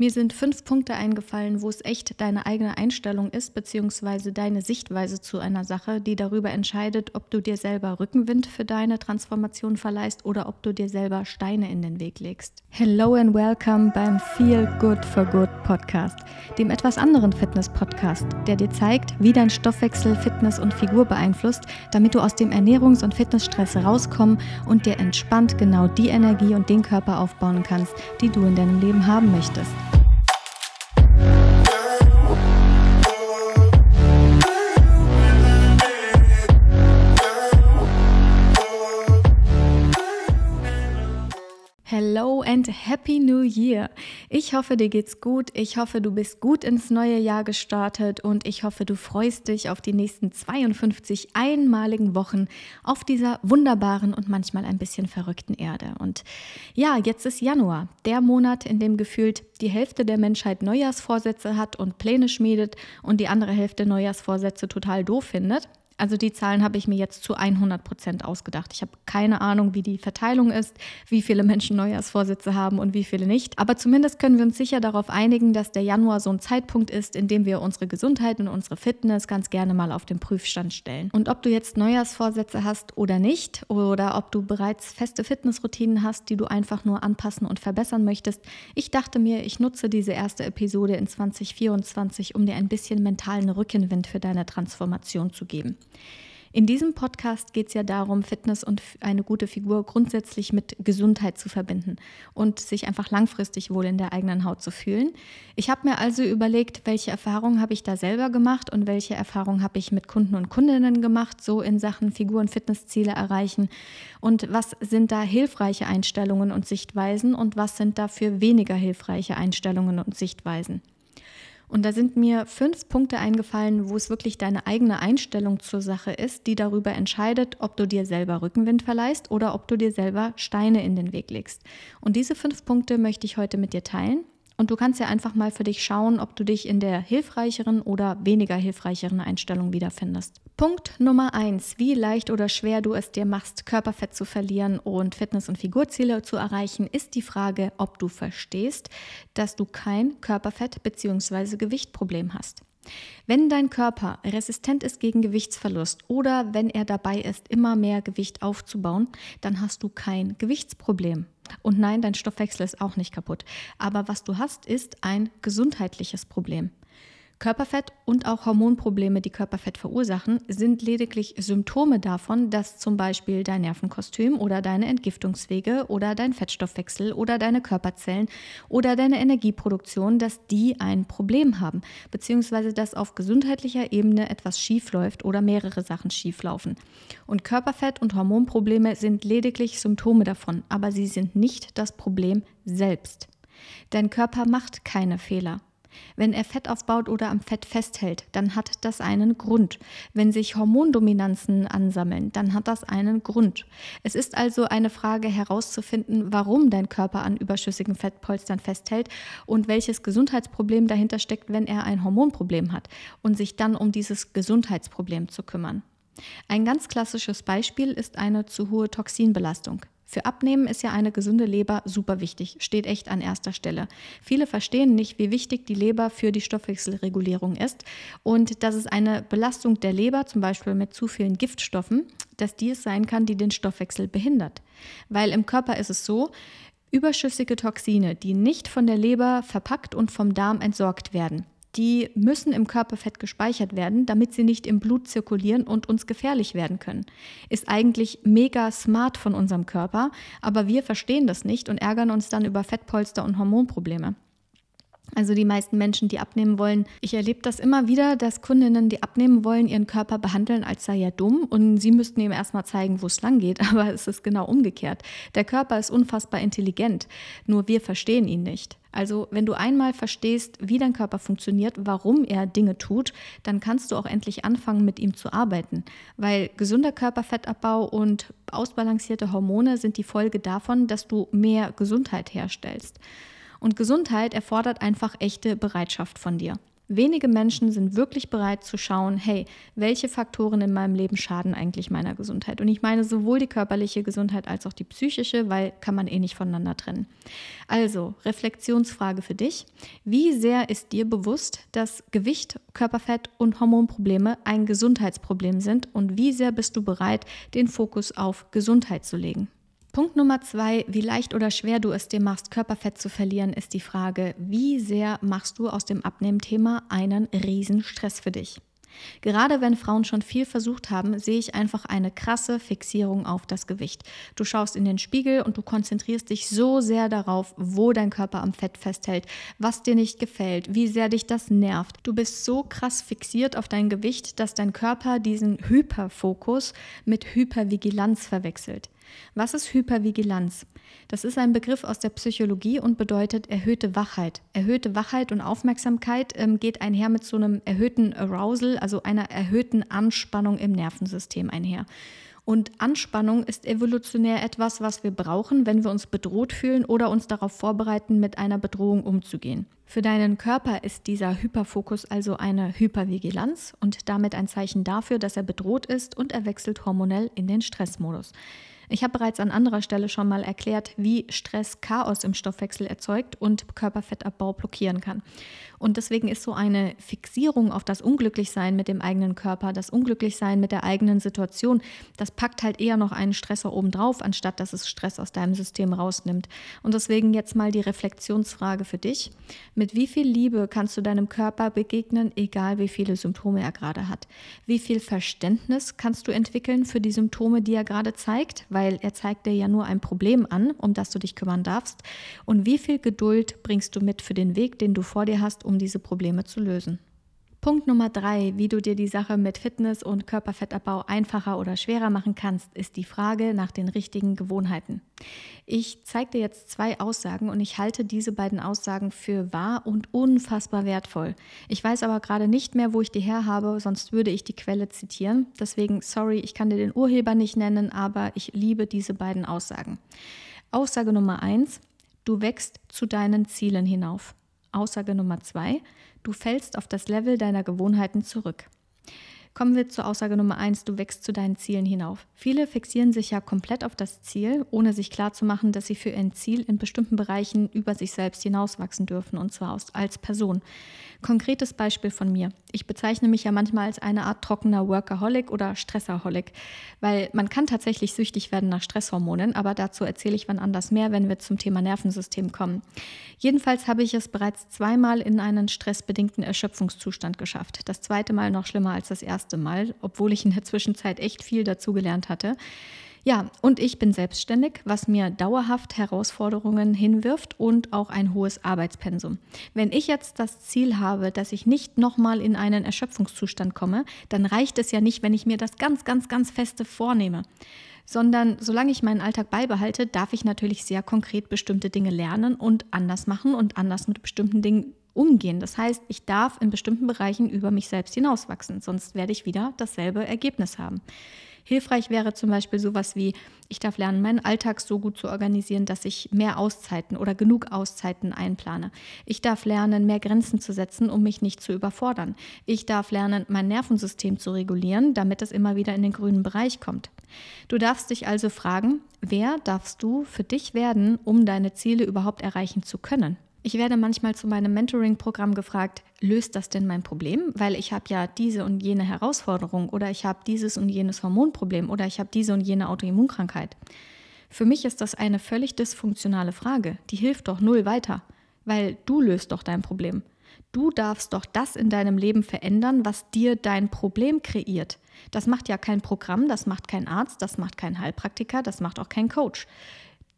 Mir sind fünf Punkte eingefallen, wo es echt deine eigene Einstellung ist, beziehungsweise deine Sichtweise zu einer Sache, die darüber entscheidet, ob du dir selber Rückenwind für deine Transformation verleihst oder ob du dir selber Steine in den Weg legst. Hello and welcome beim Feel Good for Good Podcast, dem etwas anderen Fitness-Podcast, der dir zeigt, wie dein Stoffwechsel Fitness und Figur beeinflusst, damit du aus dem Ernährungs- und Fitnessstress rauskommen und dir entspannt genau die Energie und den Körper aufbauen kannst, die du in deinem Leben haben möchtest. Happy New Year. Ich hoffe, dir geht's gut. Ich hoffe, du bist gut ins neue Jahr gestartet und ich hoffe, du freust dich auf die nächsten 52 einmaligen Wochen auf dieser wunderbaren und manchmal ein bisschen verrückten Erde. Und ja, jetzt ist Januar, der Monat, in dem gefühlt die Hälfte der Menschheit Neujahrsvorsätze hat und Pläne schmiedet und die andere Hälfte Neujahrsvorsätze total doof findet. Also die Zahlen habe ich mir jetzt zu 100 Prozent ausgedacht. Ich habe keine Ahnung, wie die Verteilung ist, wie viele Menschen Neujahrsvorsätze haben und wie viele nicht. Aber zumindest können wir uns sicher darauf einigen, dass der Januar so ein Zeitpunkt ist, in dem wir unsere Gesundheit und unsere Fitness ganz gerne mal auf den Prüfstand stellen. Und ob du jetzt Neujahrsvorsätze hast oder nicht, oder ob du bereits feste Fitnessroutinen hast, die du einfach nur anpassen und verbessern möchtest, ich dachte mir, ich nutze diese erste Episode in 2024, um dir ein bisschen mentalen Rückenwind für deine Transformation zu geben. In diesem Podcast geht es ja darum, Fitness und eine gute Figur grundsätzlich mit Gesundheit zu verbinden und sich einfach langfristig wohl in der eigenen Haut zu fühlen. Ich habe mir also überlegt, welche Erfahrungen habe ich da selber gemacht und welche Erfahrungen habe ich mit Kunden und Kundinnen gemacht, so in Sachen Figur- und Fitnessziele erreichen und was sind da hilfreiche Einstellungen und Sichtweisen und was sind dafür weniger hilfreiche Einstellungen und Sichtweisen. Und da sind mir fünf Punkte eingefallen, wo es wirklich deine eigene Einstellung zur Sache ist, die darüber entscheidet, ob du dir selber Rückenwind verleihst oder ob du dir selber Steine in den Weg legst. Und diese fünf Punkte möchte ich heute mit dir teilen. Und du kannst ja einfach mal für dich schauen, ob du dich in der hilfreicheren oder weniger hilfreicheren Einstellung wiederfindest. Punkt Nummer eins: Wie leicht oder schwer du es dir machst, Körperfett zu verlieren und Fitness- und Figurziele zu erreichen, ist die Frage, ob du verstehst, dass du kein Körperfett- bzw. Gewichtproblem hast. Wenn dein Körper resistent ist gegen Gewichtsverlust oder wenn er dabei ist, immer mehr Gewicht aufzubauen, dann hast du kein Gewichtsproblem. Und nein, dein Stoffwechsel ist auch nicht kaputt. Aber was du hast, ist ein gesundheitliches Problem. Körperfett und auch Hormonprobleme, die Körperfett verursachen, sind lediglich Symptome davon, dass zum Beispiel dein Nervenkostüm oder deine Entgiftungswege oder dein Fettstoffwechsel oder deine Körperzellen oder deine Energieproduktion, dass die ein Problem haben, beziehungsweise dass auf gesundheitlicher Ebene etwas schiefläuft oder mehrere Sachen schieflaufen. Und Körperfett und Hormonprobleme sind lediglich Symptome davon, aber sie sind nicht das Problem selbst. Dein Körper macht keine Fehler. Wenn er Fett aufbaut oder am Fett festhält, dann hat das einen Grund. Wenn sich Hormondominanzen ansammeln, dann hat das einen Grund. Es ist also eine Frage herauszufinden, warum dein Körper an überschüssigen Fettpolstern festhält und welches Gesundheitsproblem dahinter steckt, wenn er ein Hormonproblem hat und sich dann um dieses Gesundheitsproblem zu kümmern. Ein ganz klassisches Beispiel ist eine zu hohe Toxinbelastung. Für Abnehmen ist ja eine gesunde Leber super wichtig, steht echt an erster Stelle. Viele verstehen nicht, wie wichtig die Leber für die Stoffwechselregulierung ist und dass es eine Belastung der Leber, zum Beispiel mit zu vielen Giftstoffen, dass die es sein kann, die den Stoffwechsel behindert. Weil im Körper ist es so, Überschüssige Toxine, die nicht von der Leber verpackt und vom Darm entsorgt werden, die müssen im Körperfett gespeichert werden, damit sie nicht im Blut zirkulieren und uns gefährlich werden können. Ist eigentlich mega smart von unserem Körper, aber wir verstehen das nicht und ärgern uns dann über Fettpolster und Hormonprobleme. Also die meisten Menschen, die abnehmen wollen, ich erlebe das immer wieder, dass Kundinnen, die abnehmen wollen, ihren Körper behandeln, als sei er dumm und sie müssten ihm erstmal zeigen, wo es lang geht, aber es ist genau umgekehrt. Der Körper ist unfassbar intelligent, nur wir verstehen ihn nicht. Also wenn du einmal verstehst, wie dein Körper funktioniert, warum er Dinge tut, dann kannst du auch endlich anfangen, mit ihm zu arbeiten. Weil gesunder Körperfettabbau und ausbalancierte Hormone sind die Folge davon, dass du mehr Gesundheit herstellst. Und Gesundheit erfordert einfach echte Bereitschaft von dir. Wenige Menschen sind wirklich bereit zu schauen, hey, welche Faktoren in meinem Leben schaden eigentlich meiner Gesundheit? Und ich meine sowohl die körperliche Gesundheit als auch die psychische, weil kann man eh nicht voneinander trennen. Also, Reflexionsfrage für dich. Wie sehr ist dir bewusst, dass Gewicht, Körperfett und Hormonprobleme ein Gesundheitsproblem sind? Und wie sehr bist du bereit, den Fokus auf Gesundheit zu legen? Punkt Nummer zwei, wie leicht oder schwer du es dir machst, Körperfett zu verlieren, ist die Frage, wie sehr machst du aus dem Abnehmthema einen Riesenstress für dich? Gerade wenn Frauen schon viel versucht haben, sehe ich einfach eine krasse Fixierung auf das Gewicht. Du schaust in den Spiegel und du konzentrierst dich so sehr darauf, wo dein Körper am Fett festhält, was dir nicht gefällt, wie sehr dich das nervt. Du bist so krass fixiert auf dein Gewicht, dass dein Körper diesen Hyperfokus mit Hypervigilanz verwechselt. Was ist Hypervigilanz? Das ist ein Begriff aus der Psychologie und bedeutet erhöhte Wachheit. Erhöhte Wachheit und Aufmerksamkeit ähm, geht einher mit so einem erhöhten Arousal, also einer erhöhten Anspannung im Nervensystem einher. Und Anspannung ist evolutionär etwas, was wir brauchen, wenn wir uns bedroht fühlen oder uns darauf vorbereiten, mit einer Bedrohung umzugehen. Für deinen Körper ist dieser Hyperfokus also eine Hypervigilanz und damit ein Zeichen dafür, dass er bedroht ist und er wechselt hormonell in den Stressmodus. Ich habe bereits an anderer Stelle schon mal erklärt, wie Stress Chaos im Stoffwechsel erzeugt und Körperfettabbau blockieren kann. Und deswegen ist so eine Fixierung auf das Unglücklichsein mit dem eigenen Körper, das Unglücklichsein mit der eigenen Situation, das packt halt eher noch einen Stressor obendrauf, anstatt dass es Stress aus deinem System rausnimmt. Und deswegen jetzt mal die Reflexionsfrage für dich. Mit wie viel Liebe kannst du deinem Körper begegnen, egal wie viele Symptome er gerade hat? Wie viel Verständnis kannst du entwickeln für die Symptome, die er gerade zeigt? Weil er zeigt dir ja nur ein Problem an, um das du dich kümmern darfst. Und wie viel Geduld bringst du mit für den Weg, den du vor dir hast, um diese Probleme zu lösen. Punkt Nummer drei, wie du dir die Sache mit Fitness und Körperfettabbau einfacher oder schwerer machen kannst, ist die Frage nach den richtigen Gewohnheiten. Ich zeige dir jetzt zwei Aussagen und ich halte diese beiden Aussagen für wahr und unfassbar wertvoll. Ich weiß aber gerade nicht mehr, wo ich die her habe, sonst würde ich die Quelle zitieren. Deswegen, sorry, ich kann dir den Urheber nicht nennen, aber ich liebe diese beiden Aussagen. Aussage Nummer eins, du wächst zu deinen Zielen hinauf. Aussage Nummer zwei, du fällst auf das Level deiner Gewohnheiten zurück. Kommen wir zur Aussage Nummer eins, du wächst zu deinen Zielen hinauf. Viele fixieren sich ja komplett auf das Ziel, ohne sich klarzumachen, dass sie für ein Ziel in bestimmten Bereichen über sich selbst hinauswachsen dürfen, und zwar als Person. Konkretes Beispiel von mir. Ich bezeichne mich ja manchmal als eine Art trockener Workaholic oder Stressaholic, weil man kann tatsächlich süchtig werden nach Stresshormonen, aber dazu erzähle ich wann anders mehr, wenn wir zum Thema Nervensystem kommen. Jedenfalls habe ich es bereits zweimal in einen stressbedingten Erschöpfungszustand geschafft. Das zweite Mal noch schlimmer als das erste Mal, obwohl ich in der Zwischenzeit echt viel dazugelernt hatte. Ja, und ich bin selbstständig, was mir dauerhaft Herausforderungen hinwirft und auch ein hohes Arbeitspensum. Wenn ich jetzt das Ziel habe, dass ich nicht nochmal in einen Erschöpfungszustand komme, dann reicht es ja nicht, wenn ich mir das ganz, ganz, ganz feste vornehme sondern solange ich meinen Alltag beibehalte, darf ich natürlich sehr konkret bestimmte Dinge lernen und anders machen und anders mit bestimmten Dingen umgehen. Das heißt, ich darf in bestimmten Bereichen über mich selbst hinauswachsen, sonst werde ich wieder dasselbe Ergebnis haben. Hilfreich wäre zum Beispiel sowas wie, ich darf lernen, meinen Alltag so gut zu organisieren, dass ich mehr Auszeiten oder genug Auszeiten einplane. Ich darf lernen, mehr Grenzen zu setzen, um mich nicht zu überfordern. Ich darf lernen, mein Nervensystem zu regulieren, damit es immer wieder in den grünen Bereich kommt. Du darfst dich also fragen, wer darfst du für dich werden, um deine Ziele überhaupt erreichen zu können? Ich werde manchmal zu meinem Mentoring-Programm gefragt, löst das denn mein Problem? Weil ich habe ja diese und jene Herausforderung oder ich habe dieses und jenes Hormonproblem oder ich habe diese und jene Autoimmunkrankheit. Für mich ist das eine völlig dysfunktionale Frage. Die hilft doch null weiter, weil du löst doch dein Problem. Du darfst doch das in deinem Leben verändern, was dir dein Problem kreiert. Das macht ja kein Programm, das macht kein Arzt, das macht kein Heilpraktiker, das macht auch kein Coach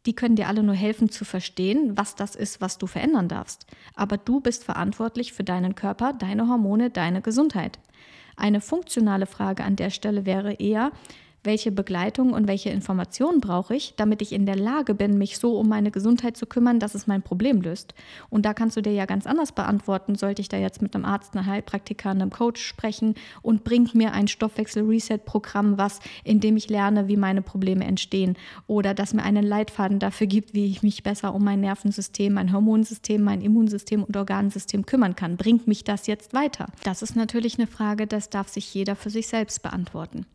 die können dir alle nur helfen zu verstehen, was das ist, was du verändern darfst. Aber du bist verantwortlich für deinen Körper, deine Hormone, deine Gesundheit. Eine funktionale Frage an der Stelle wäre eher, Welche Begleitung und welche Informationen brauche ich, damit ich in der Lage bin, mich so um meine Gesundheit zu kümmern, dass es mein Problem löst? Und da kannst du dir ja ganz anders beantworten, sollte ich da jetzt mit einem Arzt, einer Heilpraktiker, einem Coach sprechen und bringt mir ein Stoffwechsel-Reset-Programm was, in dem ich lerne, wie meine Probleme entstehen oder das mir einen Leitfaden dafür gibt, wie ich mich besser um mein Nervensystem, mein Hormonsystem, mein Immunsystem und Organsystem kümmern kann. Bringt mich das jetzt weiter? Das ist natürlich eine Frage, das darf sich jeder für sich selbst beantworten.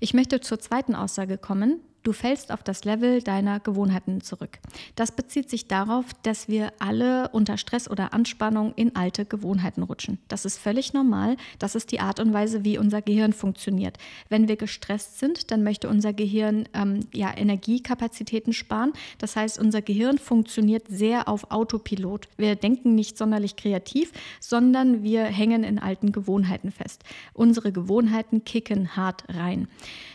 Ich möchte zur zweiten Aussage kommen. Du fällst auf das Level deiner Gewohnheiten zurück. Das bezieht sich darauf, dass wir alle unter Stress oder Anspannung in alte Gewohnheiten rutschen. Das ist völlig normal. Das ist die Art und Weise, wie unser Gehirn funktioniert. Wenn wir gestresst sind, dann möchte unser Gehirn ähm, ja, Energiekapazitäten sparen. Das heißt, unser Gehirn funktioniert sehr auf Autopilot. Wir denken nicht sonderlich kreativ, sondern wir hängen in alten Gewohnheiten fest. Unsere Gewohnheiten kicken hart rein.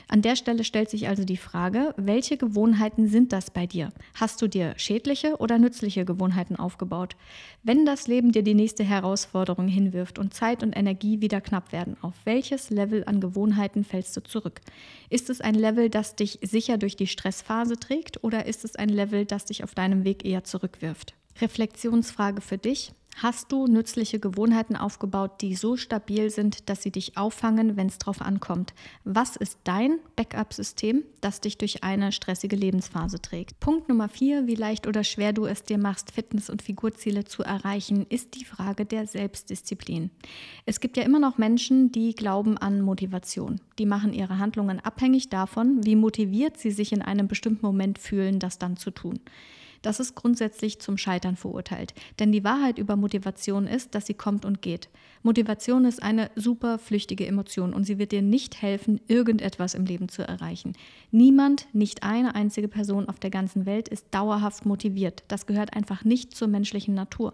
An der Stelle stellt sich also die Frage, welche Gewohnheiten sind das bei dir? Hast du dir schädliche oder nützliche Gewohnheiten aufgebaut? Wenn das Leben dir die nächste Herausforderung hinwirft und Zeit und Energie wieder knapp werden, auf welches Level an Gewohnheiten fällst du zurück? Ist es ein Level, das dich sicher durch die Stressphase trägt oder ist es ein Level, das dich auf deinem Weg eher zurückwirft? Reflexionsfrage für dich. Hast du nützliche Gewohnheiten aufgebaut, die so stabil sind, dass sie dich auffangen, wenn es drauf ankommt? Was ist dein Backup-System, das dich durch eine stressige Lebensphase trägt? Punkt Nummer vier, wie leicht oder schwer du es dir machst, Fitness- und Figurziele zu erreichen, ist die Frage der Selbstdisziplin. Es gibt ja immer noch Menschen, die glauben an Motivation. Die machen ihre Handlungen abhängig davon, wie motiviert sie sich in einem bestimmten Moment fühlen, das dann zu tun das ist grundsätzlich zum Scheitern verurteilt. Denn die Wahrheit über Motivation ist, dass sie kommt und geht. Motivation ist eine super flüchtige Emotion und sie wird dir nicht helfen, irgendetwas im Leben zu erreichen. Niemand, nicht eine einzige Person auf der ganzen Welt ist dauerhaft motiviert. Das gehört einfach nicht zur menschlichen Natur.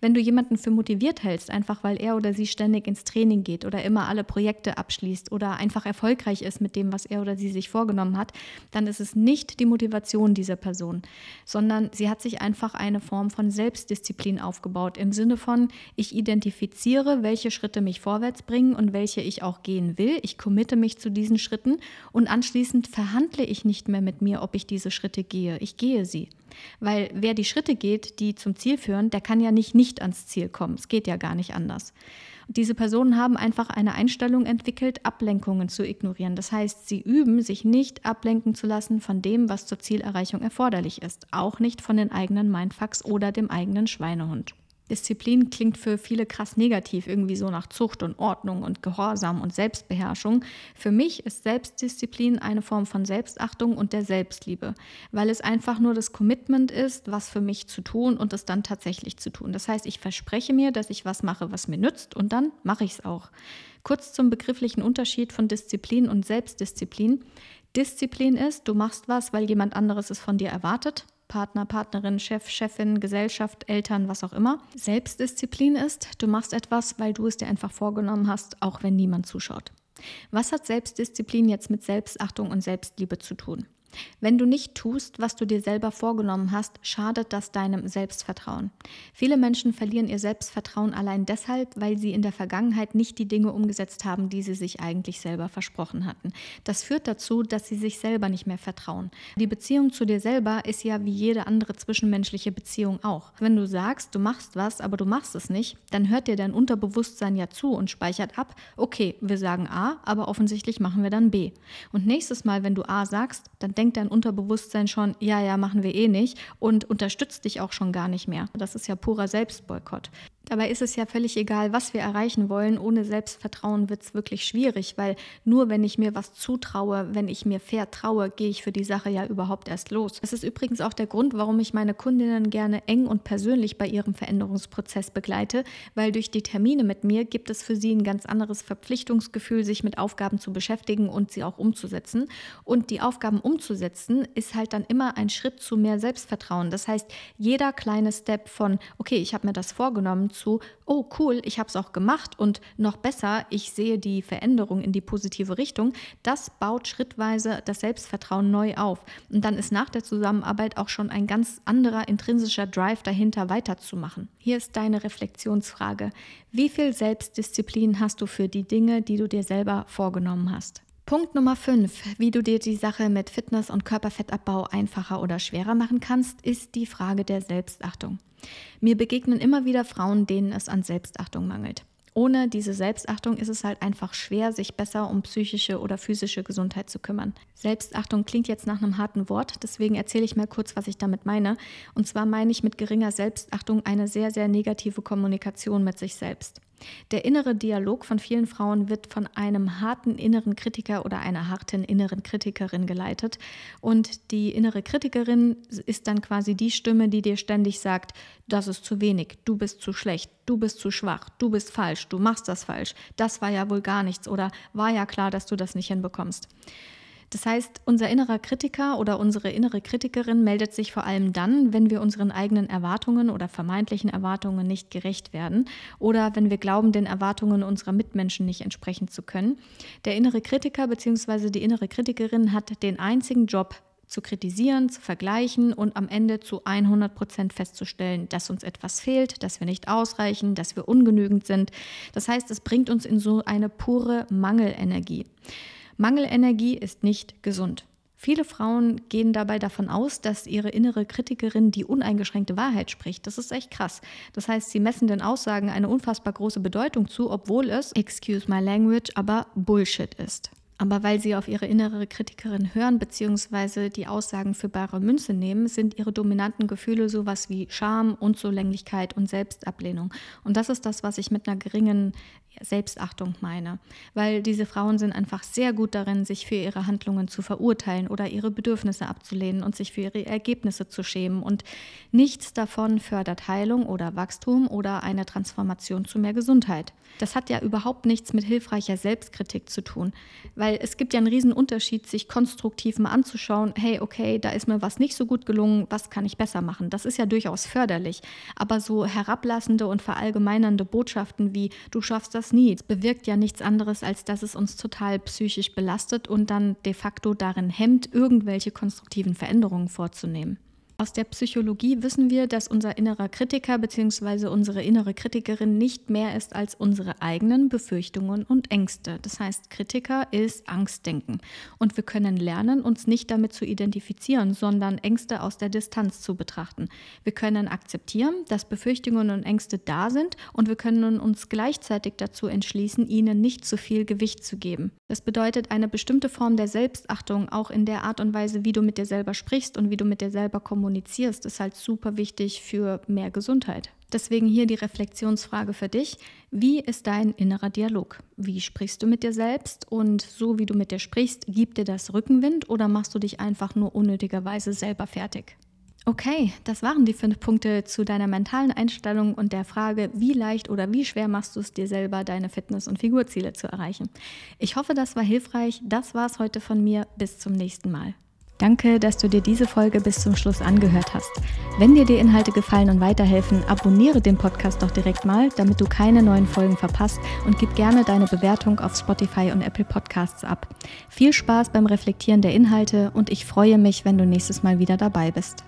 Wenn du jemanden für motiviert hältst, einfach weil er oder sie ständig ins Training geht oder immer alle Projekte abschließt oder einfach erfolgreich ist mit dem, was er oder sie sich vorgenommen hat, dann ist es nicht die Motivation dieser Person, sondern sie hat sich einfach eine Form von Selbstdisziplin aufgebaut im Sinne von, ich identifiziere, welche Schritte mich vorwärts bringen und welche ich auch gehen will. Ich committe mich zu diesen Schritten und anschließend verhandle ich nicht mehr mit mir, ob ich diese Schritte gehe. Ich gehe sie. Weil wer die Schritte geht, die zum Ziel führen, der kann ja nicht nicht ans Ziel kommen. Es geht ja gar nicht anders. Diese Personen haben einfach eine Einstellung entwickelt, Ablenkungen zu ignorieren. Das heißt, sie üben, sich nicht ablenken zu lassen von dem, was zur Zielerreichung erforderlich ist, auch nicht von den eigenen Mindfucks oder dem eigenen Schweinehund. Disziplin klingt für viele krass negativ, irgendwie so nach Zucht und Ordnung und Gehorsam und Selbstbeherrschung. Für mich ist Selbstdisziplin eine Form von Selbstachtung und der Selbstliebe, weil es einfach nur das Commitment ist, was für mich zu tun und es dann tatsächlich zu tun. Das heißt, ich verspreche mir, dass ich was mache, was mir nützt und dann mache ich es auch. Kurz zum begrifflichen Unterschied von Disziplin und Selbstdisziplin. Disziplin ist, du machst was, weil jemand anderes es von dir erwartet. Partner, Partnerin, Chef, Chefin, Gesellschaft, Eltern, was auch immer. Selbstdisziplin ist, du machst etwas, weil du es dir einfach vorgenommen hast, auch wenn niemand zuschaut. Was hat Selbstdisziplin jetzt mit Selbstachtung und Selbstliebe zu tun? Wenn du nicht tust, was du dir selber vorgenommen hast, schadet das deinem Selbstvertrauen. Viele Menschen verlieren ihr Selbstvertrauen allein deshalb, weil sie in der Vergangenheit nicht die Dinge umgesetzt haben, die sie sich eigentlich selber versprochen hatten. Das führt dazu, dass sie sich selber nicht mehr vertrauen. Die Beziehung zu dir selber ist ja wie jede andere zwischenmenschliche Beziehung auch. Wenn du sagst, du machst was, aber du machst es nicht, dann hört dir dein Unterbewusstsein ja zu und speichert ab, okay, wir sagen A, aber offensichtlich machen wir dann B. Und nächstes Mal, wenn du A sagst, dann denkt dein Unterbewusstsein schon, ja, ja, machen wir eh nicht und unterstützt dich auch schon gar nicht mehr. Das ist ja purer Selbstboykott. Dabei ist es ja völlig egal, was wir erreichen wollen. Ohne Selbstvertrauen wird es wirklich schwierig, weil nur wenn ich mir was zutraue, wenn ich mir vertraue, gehe ich für die Sache ja überhaupt erst los. Das ist übrigens auch der Grund, warum ich meine Kundinnen gerne eng und persönlich bei ihrem Veränderungsprozess begleite, weil durch die Termine mit mir gibt es für sie ein ganz anderes Verpflichtungsgefühl, sich mit Aufgaben zu beschäftigen und sie auch umzusetzen. Und die Aufgaben umzusetzen ist halt dann immer ein Schritt zu mehr Selbstvertrauen. Das heißt, jeder kleine Step von, okay, ich habe mir das vorgenommen, zu, oh cool, ich habe es auch gemacht und noch besser, ich sehe die Veränderung in die positive Richtung, das baut schrittweise das Selbstvertrauen neu auf. Und dann ist nach der Zusammenarbeit auch schon ein ganz anderer intrinsischer Drive dahinter weiterzumachen. Hier ist deine Reflexionsfrage. Wie viel Selbstdisziplin hast du für die Dinge, die du dir selber vorgenommen hast? Punkt Nummer 5, wie du dir die Sache mit Fitness und Körperfettabbau einfacher oder schwerer machen kannst, ist die Frage der Selbstachtung. Mir begegnen immer wieder Frauen, denen es an Selbstachtung mangelt. Ohne diese Selbstachtung ist es halt einfach schwer, sich besser um psychische oder physische Gesundheit zu kümmern. Selbstachtung klingt jetzt nach einem harten Wort, deswegen erzähle ich mal kurz, was ich damit meine. Und zwar meine ich mit geringer Selbstachtung eine sehr, sehr negative Kommunikation mit sich selbst. Der innere Dialog von vielen Frauen wird von einem harten inneren Kritiker oder einer harten inneren Kritikerin geleitet. Und die innere Kritikerin ist dann quasi die Stimme, die dir ständig sagt, das ist zu wenig, du bist zu schlecht, du bist zu schwach, du bist falsch, du machst das falsch, das war ja wohl gar nichts oder war ja klar, dass du das nicht hinbekommst. Das heißt, unser innerer Kritiker oder unsere innere Kritikerin meldet sich vor allem dann, wenn wir unseren eigenen Erwartungen oder vermeintlichen Erwartungen nicht gerecht werden oder wenn wir glauben, den Erwartungen unserer Mitmenschen nicht entsprechen zu können. Der innere Kritiker bzw. die innere Kritikerin hat den einzigen Job, zu kritisieren, zu vergleichen und am Ende zu 100 Prozent festzustellen, dass uns etwas fehlt, dass wir nicht ausreichen, dass wir ungenügend sind. Das heißt, es bringt uns in so eine pure Mangelenergie. Mangelenergie ist nicht gesund. Viele Frauen gehen dabei davon aus, dass ihre innere Kritikerin die uneingeschränkte Wahrheit spricht. Das ist echt krass. Das heißt, sie messen den Aussagen eine unfassbar große Bedeutung zu, obwohl es, excuse my language, aber Bullshit ist. Aber weil sie auf ihre innere Kritikerin hören bzw. die Aussagen für bare Münze nehmen, sind ihre dominanten Gefühle sowas wie Scham, Unzulänglichkeit und Selbstablehnung. Und das ist das, was ich mit einer geringen Selbstachtung meine. Weil diese Frauen sind einfach sehr gut darin, sich für ihre Handlungen zu verurteilen oder ihre Bedürfnisse abzulehnen und sich für ihre Ergebnisse zu schämen. Und nichts davon fördert Heilung oder Wachstum oder eine Transformation zu mehr Gesundheit. Das hat ja überhaupt nichts mit hilfreicher Selbstkritik zu tun, weil es gibt ja einen riesen Unterschied, sich konstruktiv mal anzuschauen, hey, okay, da ist mir was nicht so gut gelungen, was kann ich besser machen? Das ist ja durchaus förderlich, aber so herablassende und verallgemeinernde Botschaften wie du schaffst das nie, bewirkt ja nichts anderes, als dass es uns total psychisch belastet und dann de facto darin hemmt, irgendwelche konstruktiven Veränderungen vorzunehmen. Aus der Psychologie wissen wir, dass unser innerer Kritiker bzw. unsere innere Kritikerin nicht mehr ist als unsere eigenen Befürchtungen und Ängste. Das heißt, Kritiker ist Angstdenken. Und wir können lernen, uns nicht damit zu identifizieren, sondern Ängste aus der Distanz zu betrachten. Wir können akzeptieren, dass Befürchtungen und Ängste da sind und wir können uns gleichzeitig dazu entschließen, ihnen nicht zu viel Gewicht zu geben. Das bedeutet eine bestimmte Form der Selbstachtung, auch in der Art und Weise, wie du mit dir selber sprichst und wie du mit dir selber kommunizierst kommunizierst, ist halt super wichtig für mehr Gesundheit. Deswegen hier die Reflexionsfrage für dich. Wie ist dein innerer Dialog? Wie sprichst du mit dir selbst? Und so wie du mit dir sprichst, gibt dir das Rückenwind oder machst du dich einfach nur unnötigerweise selber fertig? Okay, das waren die fünf Punkte zu deiner mentalen Einstellung und der Frage, wie leicht oder wie schwer machst du es dir selber, deine Fitness- und Figurziele zu erreichen. Ich hoffe, das war hilfreich. Das war es heute von mir. Bis zum nächsten Mal. Danke, dass du dir diese Folge bis zum Schluss angehört hast. Wenn dir die Inhalte gefallen und weiterhelfen, abonniere den Podcast doch direkt mal, damit du keine neuen Folgen verpasst und gib gerne deine Bewertung auf Spotify und Apple Podcasts ab. Viel Spaß beim Reflektieren der Inhalte und ich freue mich, wenn du nächstes Mal wieder dabei bist.